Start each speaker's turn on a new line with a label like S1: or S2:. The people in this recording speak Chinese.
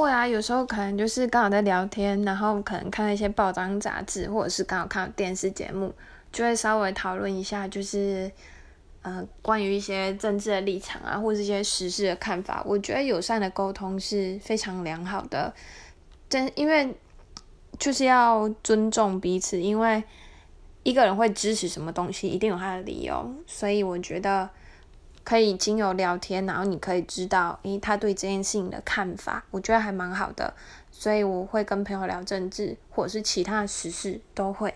S1: 会啊，有时候可能就是刚好在聊天，然后可能看一些报章杂志，或者是刚好看电视节目，就会稍微讨论一下，就是呃关于一些政治的立场啊，或者一些时事的看法。我觉得友善的沟通是非常良好的，真因为就是要尊重彼此，因为一个人会支持什么东西，一定有他的理由，所以我觉得。可以经由聊天，然后你可以知道，诶，他对这件事情的看法，我觉得还蛮好的，所以我会跟朋友聊政治，或者是其他的时事都会。